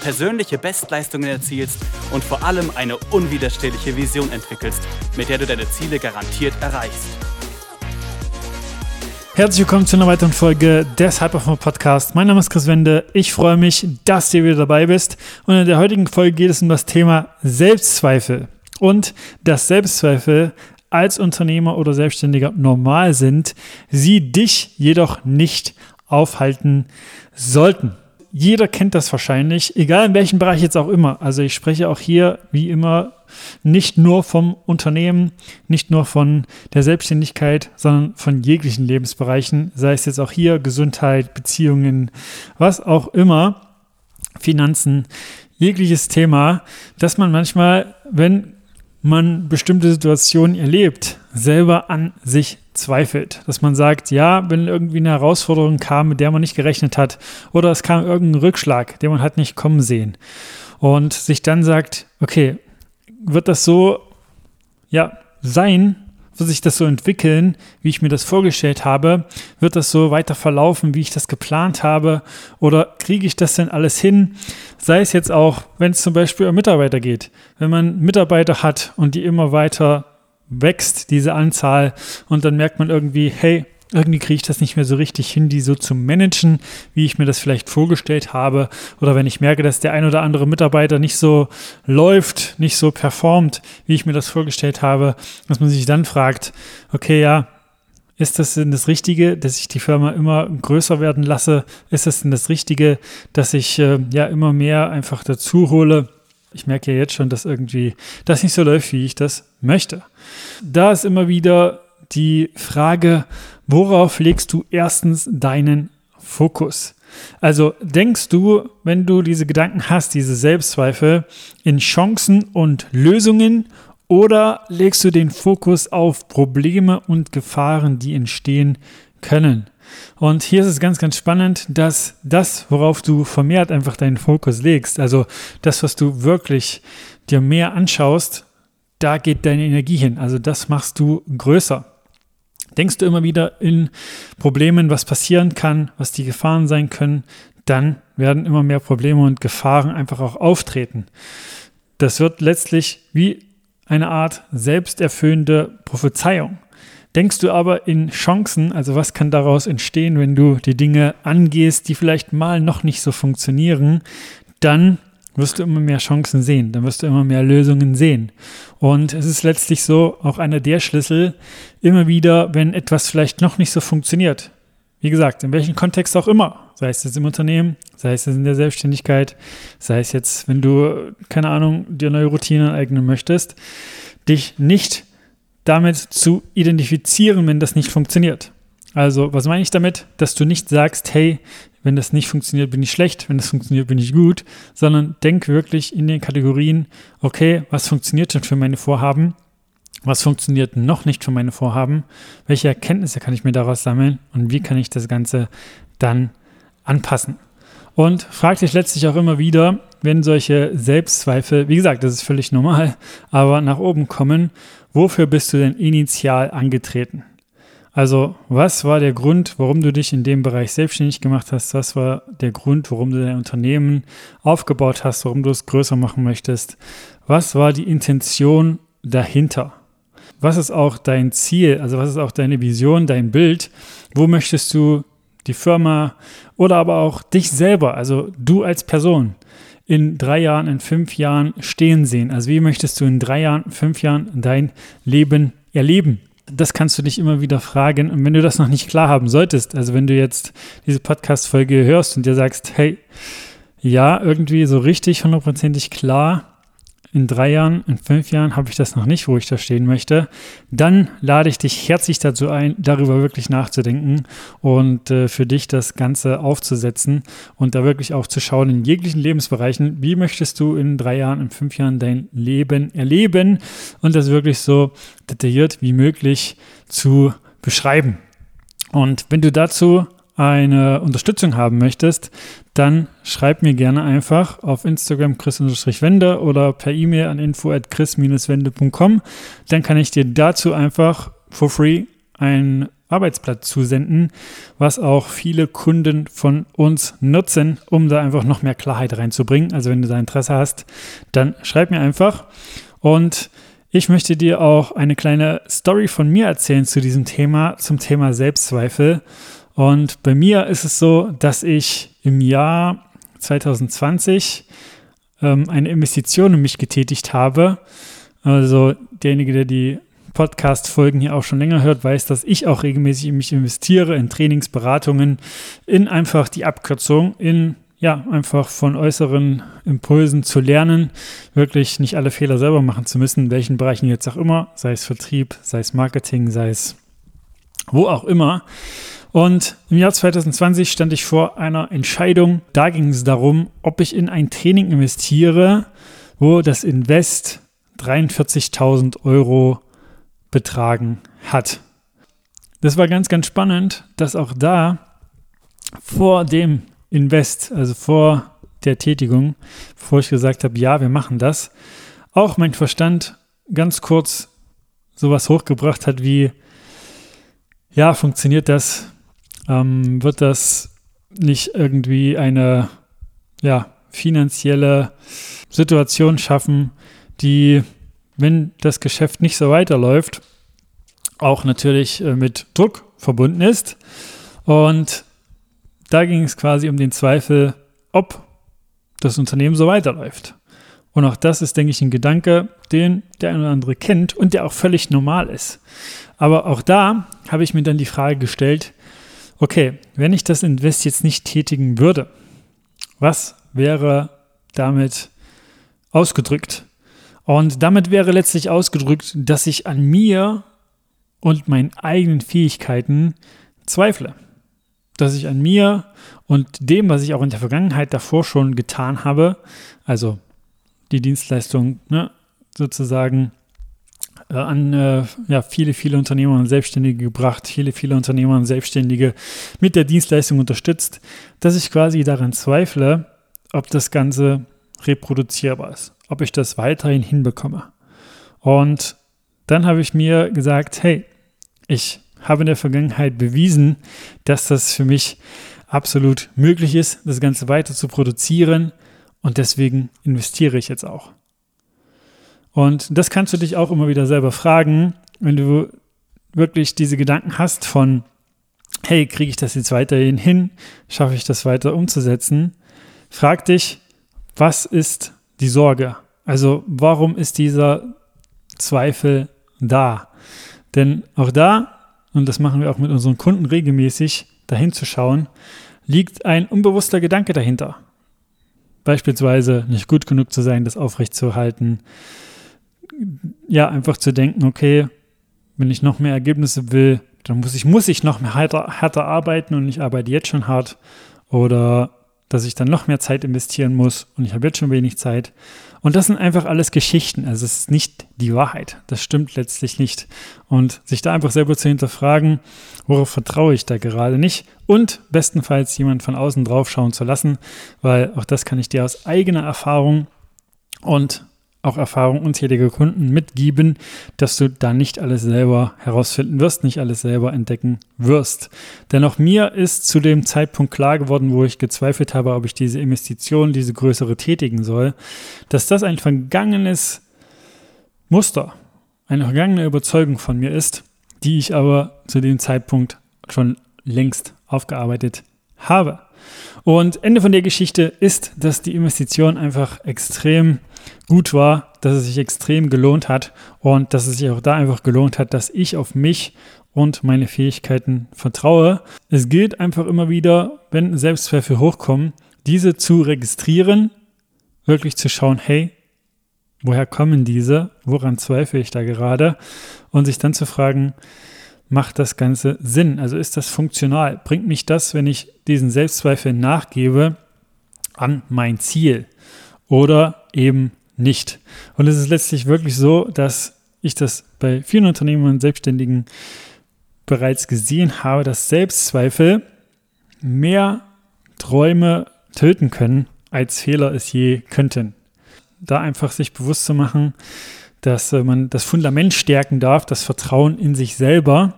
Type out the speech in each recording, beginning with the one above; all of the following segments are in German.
persönliche Bestleistungen erzielst und vor allem eine unwiderstehliche Vision entwickelst, mit der du deine Ziele garantiert erreichst. Herzlich willkommen zu einer weiteren Folge des Hyperform Podcast. Mein Name ist Chris Wende. Ich freue mich, dass du wieder dabei bist. Und in der heutigen Folge geht es um das Thema Selbstzweifel. Und dass Selbstzweifel als Unternehmer oder Selbstständiger normal sind, sie dich jedoch nicht aufhalten sollten jeder kennt das wahrscheinlich, egal in welchem Bereich jetzt auch immer. Also ich spreche auch hier wie immer nicht nur vom Unternehmen, nicht nur von der Selbstständigkeit, sondern von jeglichen Lebensbereichen, sei es jetzt auch hier Gesundheit, Beziehungen, was auch immer, Finanzen, jegliches Thema, dass man manchmal, wenn man bestimmte Situationen erlebt, selber an sich zweifelt. Dass man sagt, ja, wenn irgendwie eine Herausforderung kam, mit der man nicht gerechnet hat, oder es kam irgendein Rückschlag, den man hat nicht kommen sehen. Und sich dann sagt, okay, wird das so, ja, sein, wird sich das so entwickeln, wie ich mir das vorgestellt habe? Wird das so weiter verlaufen, wie ich das geplant habe? Oder kriege ich das denn alles hin? Sei es jetzt auch, wenn es zum Beispiel um Mitarbeiter geht. Wenn man Mitarbeiter hat und die immer weiter wächst, diese Anzahl, und dann merkt man irgendwie, hey, irgendwie kriege ich das nicht mehr so richtig hin, die so zu managen, wie ich mir das vielleicht vorgestellt habe. Oder wenn ich merke, dass der ein oder andere Mitarbeiter nicht so läuft, nicht so performt, wie ich mir das vorgestellt habe, dass man sich dann fragt, okay, ja, ist das denn das Richtige, dass ich die Firma immer größer werden lasse? Ist das denn das Richtige, dass ich äh, ja immer mehr einfach dazu hole? Ich merke ja jetzt schon, dass irgendwie das nicht so läuft, wie ich das möchte. Da ist immer wieder die Frage, worauf legst du erstens deinen Fokus? Also denkst du, wenn du diese Gedanken hast, diese Selbstzweifel, in Chancen und Lösungen oder legst du den Fokus auf Probleme und Gefahren, die entstehen können? Und hier ist es ganz, ganz spannend, dass das, worauf du vermehrt einfach deinen Fokus legst, also das, was du wirklich dir mehr anschaust, da geht deine Energie hin. Also das machst du größer. Denkst du immer wieder in Problemen, was passieren kann, was die Gefahren sein können, dann werden immer mehr Probleme und Gefahren einfach auch auftreten. Das wird letztlich wie eine Art selbsterfüllende Prophezeiung. Denkst du aber in Chancen, also was kann daraus entstehen, wenn du die Dinge angehst, die vielleicht mal noch nicht so funktionieren, dann wirst du immer mehr Chancen sehen, dann wirst du immer mehr Lösungen sehen. Und es ist letztlich so auch einer der Schlüssel, immer wieder, wenn etwas vielleicht noch nicht so funktioniert. Wie gesagt, in welchem Kontext auch immer, sei es jetzt im Unternehmen, sei es jetzt in der Selbstständigkeit, sei es jetzt, wenn du, keine Ahnung, dir neue Routinen aneignen möchtest, dich nicht damit zu identifizieren, wenn das nicht funktioniert. Also, was meine ich damit? Dass du nicht sagst, hey, wenn das nicht funktioniert, bin ich schlecht, wenn das funktioniert, bin ich gut, sondern denk wirklich in den Kategorien, okay, was funktioniert denn für meine Vorhaben? Was funktioniert noch nicht für meine Vorhaben? Welche Erkenntnisse kann ich mir daraus sammeln? Und wie kann ich das Ganze dann anpassen? Und frag dich letztlich auch immer wieder, wenn solche Selbstzweifel, wie gesagt, das ist völlig normal, aber nach oben kommen, wofür bist du denn initial angetreten? Also, was war der Grund, warum du dich in dem Bereich selbstständig gemacht hast? Was war der Grund, warum du dein Unternehmen aufgebaut hast, warum du es größer machen möchtest? Was war die Intention dahinter? Was ist auch dein Ziel? Also, was ist auch deine Vision, dein Bild? Wo möchtest du die Firma oder aber auch dich selber, also du als Person, in drei Jahren, in fünf Jahren stehen sehen? Also, wie möchtest du in drei Jahren, fünf Jahren dein Leben erleben? das kannst du dich immer wieder fragen. Und wenn du das noch nicht klar haben solltest, also wenn du jetzt diese Podcast-Folge hörst und dir sagst, hey, ja, irgendwie so richtig hundertprozentig klar in drei Jahren, in fünf Jahren habe ich das noch nicht, wo ich da stehen möchte, dann lade ich dich herzlich dazu ein, darüber wirklich nachzudenken und äh, für dich das Ganze aufzusetzen und da wirklich auch zu schauen in jeglichen Lebensbereichen, wie möchtest du in drei Jahren, in fünf Jahren dein Leben erleben? Und das wirklich so detailliert wie möglich zu beschreiben. Und wenn du dazu eine Unterstützung haben möchtest, dann schreib mir gerne einfach auf Instagram chris-wende oder per E-Mail an info at chris-wende.com. Dann kann ich dir dazu einfach for free ein Arbeitsblatt zusenden, was auch viele Kunden von uns nutzen, um da einfach noch mehr Klarheit reinzubringen. Also wenn du da Interesse hast, dann schreib mir einfach. Und ich möchte dir auch eine kleine Story von mir erzählen zu diesem Thema, zum Thema Selbstzweifel. Und bei mir ist es so, dass ich im Jahr 2020 ähm, eine Investition in mich getätigt habe. Also derjenige, der die Podcast-Folgen hier auch schon länger hört, weiß, dass ich auch regelmäßig in mich investiere, in Trainingsberatungen, in einfach die Abkürzung, in ja, einfach von äußeren Impulsen zu lernen, wirklich nicht alle Fehler selber machen zu müssen, in welchen Bereichen jetzt auch immer, sei es Vertrieb, sei es Marketing, sei es wo auch immer. Und im Jahr 2020 stand ich vor einer Entscheidung. Da ging es darum, ob ich in ein Training investiere, wo das Invest 43.000 Euro betragen hat. Das war ganz, ganz spannend, dass auch da vor dem Invest, also vor der Tätigung, bevor ich gesagt habe, ja, wir machen das, auch mein Verstand ganz kurz sowas hochgebracht hat wie, ja, funktioniert das? Ähm, wird das nicht irgendwie eine ja, finanzielle Situation schaffen, die, wenn das Geschäft nicht so weiterläuft, auch natürlich äh, mit Druck verbunden ist. Und da ging es quasi um den Zweifel, ob das Unternehmen so weiterläuft. Und auch das ist, denke ich, ein Gedanke, den der eine oder andere kennt und der auch völlig normal ist. Aber auch da habe ich mir dann die Frage gestellt, okay, wenn ich das Invest jetzt nicht tätigen würde, was wäre damit ausgedrückt? Und damit wäre letztlich ausgedrückt, dass ich an mir und meinen eigenen Fähigkeiten zweifle. Dass ich an mir und dem, was ich auch in der Vergangenheit davor schon getan habe, also die Dienstleistung ne, sozusagen äh, an äh, ja, viele, viele Unternehmer und Selbstständige gebracht, viele, viele Unternehmer und Selbstständige mit der Dienstleistung unterstützt, dass ich quasi daran zweifle, ob das Ganze reproduzierbar ist, ob ich das weiterhin hinbekomme. Und dann habe ich mir gesagt, hey, ich habe in der Vergangenheit bewiesen, dass das für mich absolut möglich ist, das Ganze weiter zu produzieren und deswegen investiere ich jetzt auch. Und das kannst du dich auch immer wieder selber fragen, wenn du wirklich diese Gedanken hast von, hey, kriege ich das jetzt weiterhin hin? Schaffe ich das weiter umzusetzen? Frag dich, was ist die Sorge? Also warum ist dieser Zweifel da? Denn auch da, und das machen wir auch mit unseren Kunden regelmäßig, dahin zu schauen, liegt ein unbewusster Gedanke dahinter. Beispielsweise nicht gut genug zu sein, das aufrechtzuerhalten, ja, einfach zu denken, okay, wenn ich noch mehr Ergebnisse will, dann muss ich, muss ich noch mehr härter, härter arbeiten und ich arbeite jetzt schon hart. Oder dass ich dann noch mehr Zeit investieren muss und ich habe jetzt schon wenig Zeit. Und das sind einfach alles Geschichten. Also es ist nicht die Wahrheit. Das stimmt letztlich nicht. Und sich da einfach selber zu hinterfragen, worauf vertraue ich da gerade nicht und bestenfalls jemand von außen drauf schauen zu lassen, weil auch das kann ich dir aus eigener Erfahrung und auch Erfahrung unzähliger Kunden mitgeben, dass du da nicht alles selber herausfinden wirst, nicht alles selber entdecken wirst. Denn auch mir ist zu dem Zeitpunkt klar geworden, wo ich gezweifelt habe, ob ich diese Investition, diese größere tätigen soll, dass das ein vergangenes Muster, eine vergangene Überzeugung von mir ist, die ich aber zu dem Zeitpunkt schon längst aufgearbeitet habe. Und Ende von der Geschichte ist, dass die Investition einfach extrem gut war, dass es sich extrem gelohnt hat und dass es sich auch da einfach gelohnt hat, dass ich auf mich und meine Fähigkeiten vertraue. Es gilt einfach immer wieder, wenn Selbstzweifel hochkommen, diese zu registrieren, wirklich zu schauen, hey, woher kommen diese, woran zweifle ich da gerade und sich dann zu fragen, macht das Ganze Sinn? Also ist das funktional? Bringt mich das, wenn ich diesen Selbstzweifel nachgebe, an mein Ziel oder eben nicht? Und es ist letztlich wirklich so, dass ich das bei vielen Unternehmern und Selbstständigen bereits gesehen habe, dass Selbstzweifel mehr Träume töten können, als Fehler es je könnten. Da einfach sich bewusst zu machen, dass äh, man das Fundament stärken darf, das Vertrauen in sich selber,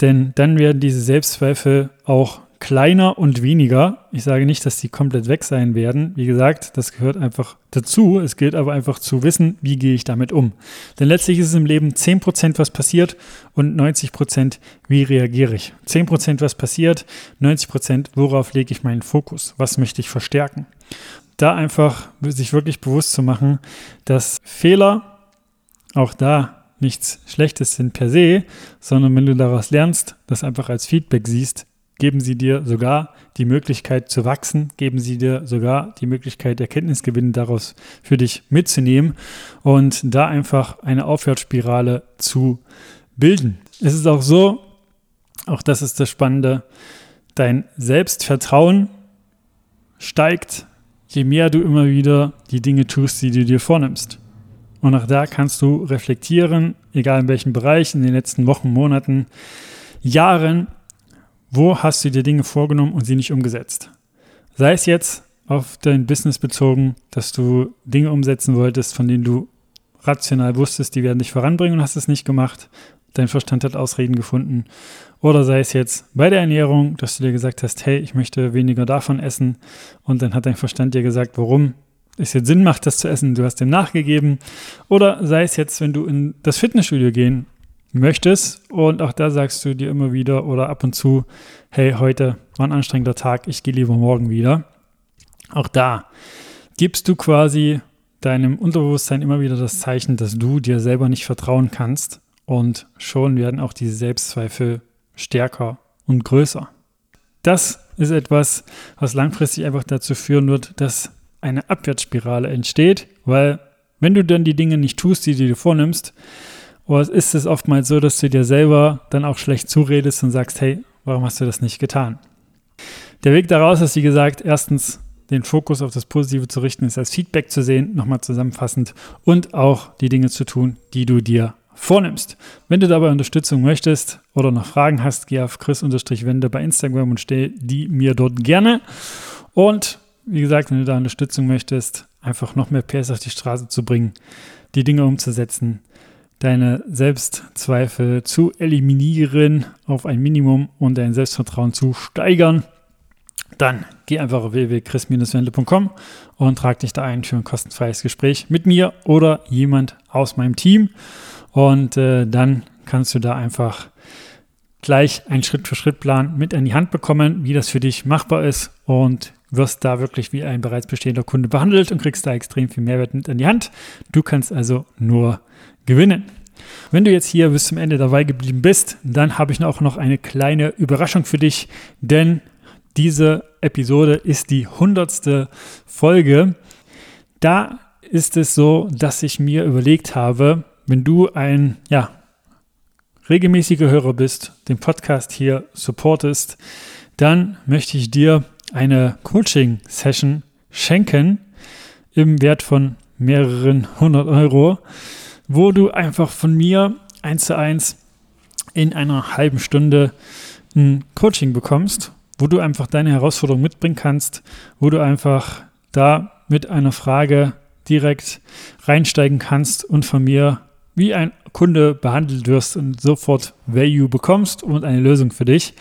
denn dann werden diese Selbstzweifel auch kleiner und weniger. Ich sage nicht, dass die komplett weg sein werden. Wie gesagt, das gehört einfach dazu. Es gilt aber einfach zu wissen, wie gehe ich damit um. Denn letztlich ist es im Leben 10% was passiert und 90% wie reagiere ich. 10% was passiert, 90% worauf lege ich meinen Fokus? Was möchte ich verstärken? Da einfach sich wirklich bewusst zu machen, dass Fehler auch da nichts Schlechtes sind per se, sondern wenn du daraus lernst, das einfach als Feedback siehst, geben sie dir sogar die Möglichkeit zu wachsen, geben sie dir sogar die Möglichkeit, Erkenntnisgewinne daraus für dich mitzunehmen und da einfach eine Aufwärtsspirale zu bilden. Es ist auch so, auch das ist das Spannende, dein Selbstvertrauen steigt, je mehr du immer wieder die Dinge tust, die du dir vornimmst. Und auch da kannst du reflektieren, egal in welchem Bereich, in den letzten Wochen, Monaten, Jahren, wo hast du dir Dinge vorgenommen und sie nicht umgesetzt? Sei es jetzt auf dein Business bezogen, dass du Dinge umsetzen wolltest, von denen du rational wusstest, die werden dich voranbringen und hast es nicht gemacht. Dein Verstand hat Ausreden gefunden. Oder sei es jetzt bei der Ernährung, dass du dir gesagt hast, hey, ich möchte weniger davon essen. Und dann hat dein Verstand dir gesagt, warum es jetzt Sinn macht, das zu essen. Du hast dem nachgegeben. Oder sei es jetzt, wenn du in das Fitnessstudio gehen möchtest und auch da sagst du dir immer wieder oder ab und zu, hey, heute war ein anstrengender Tag, ich gehe lieber morgen wieder. Auch da gibst du quasi deinem Unterbewusstsein immer wieder das Zeichen, dass du dir selber nicht vertrauen kannst und schon werden auch diese Selbstzweifel stärker und größer. Das ist etwas, was langfristig einfach dazu führen wird, dass eine Abwärtsspirale entsteht, weil wenn du dann die Dinge nicht tust, die du dir vornimmst, ist es oftmals so, dass du dir selber dann auch schlecht zuredest und sagst, hey, warum hast du das nicht getan? Der Weg daraus ist, wie gesagt, erstens den Fokus auf das Positive zu richten, ist als Feedback zu sehen, nochmal zusammenfassend und auch die Dinge zu tun, die du dir vornimmst. Wenn du dabei Unterstützung möchtest oder noch Fragen hast, geh auf chris-wende bei Instagram und stell die mir dort gerne. Und wie gesagt, wenn du da Unterstützung möchtest, einfach noch mehr PS auf die Straße zu bringen, die Dinge umzusetzen, deine Selbstzweifel zu eliminieren auf ein Minimum und dein Selbstvertrauen zu steigern, dann geh einfach auf www.chris-wendle.com und trag dich da ein für ein kostenfreies Gespräch mit mir oder jemand aus meinem Team. Und äh, dann kannst du da einfach gleich einen Schritt-für-Schritt-Plan mit an die Hand bekommen, wie das für dich machbar ist und wirst da wirklich wie ein bereits bestehender Kunde behandelt und kriegst da extrem viel Mehrwert mit an die Hand. Du kannst also nur gewinnen. Wenn du jetzt hier bis zum Ende dabei geblieben bist, dann habe ich auch noch eine kleine Überraschung für dich, denn diese Episode ist die hundertste Folge. Da ist es so, dass ich mir überlegt habe, wenn du ein ja, regelmäßiger Hörer bist, den Podcast hier supportest, dann möchte ich dir eine Coaching-Session schenken im Wert von mehreren hundert Euro, wo du einfach von mir eins zu eins in einer halben Stunde ein Coaching bekommst, wo du einfach deine Herausforderung mitbringen kannst, wo du einfach da mit einer Frage direkt reinsteigen kannst und von mir wie ein Kunde behandelt wirst und sofort Value bekommst und eine Lösung für dich.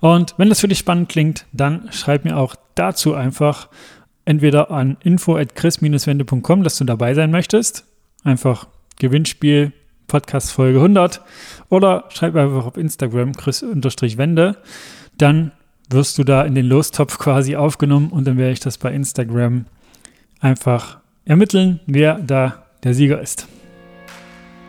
Und wenn das für dich spannend klingt, dann schreib mir auch dazu einfach entweder an info@chris-wende.com, dass du dabei sein möchtest. Einfach Gewinnspiel Podcast Folge 100 oder schreib einfach auf Instagram chris-wende. Dann wirst du da in den Lostopf quasi aufgenommen und dann werde ich das bei Instagram einfach ermitteln, wer da der Sieger ist.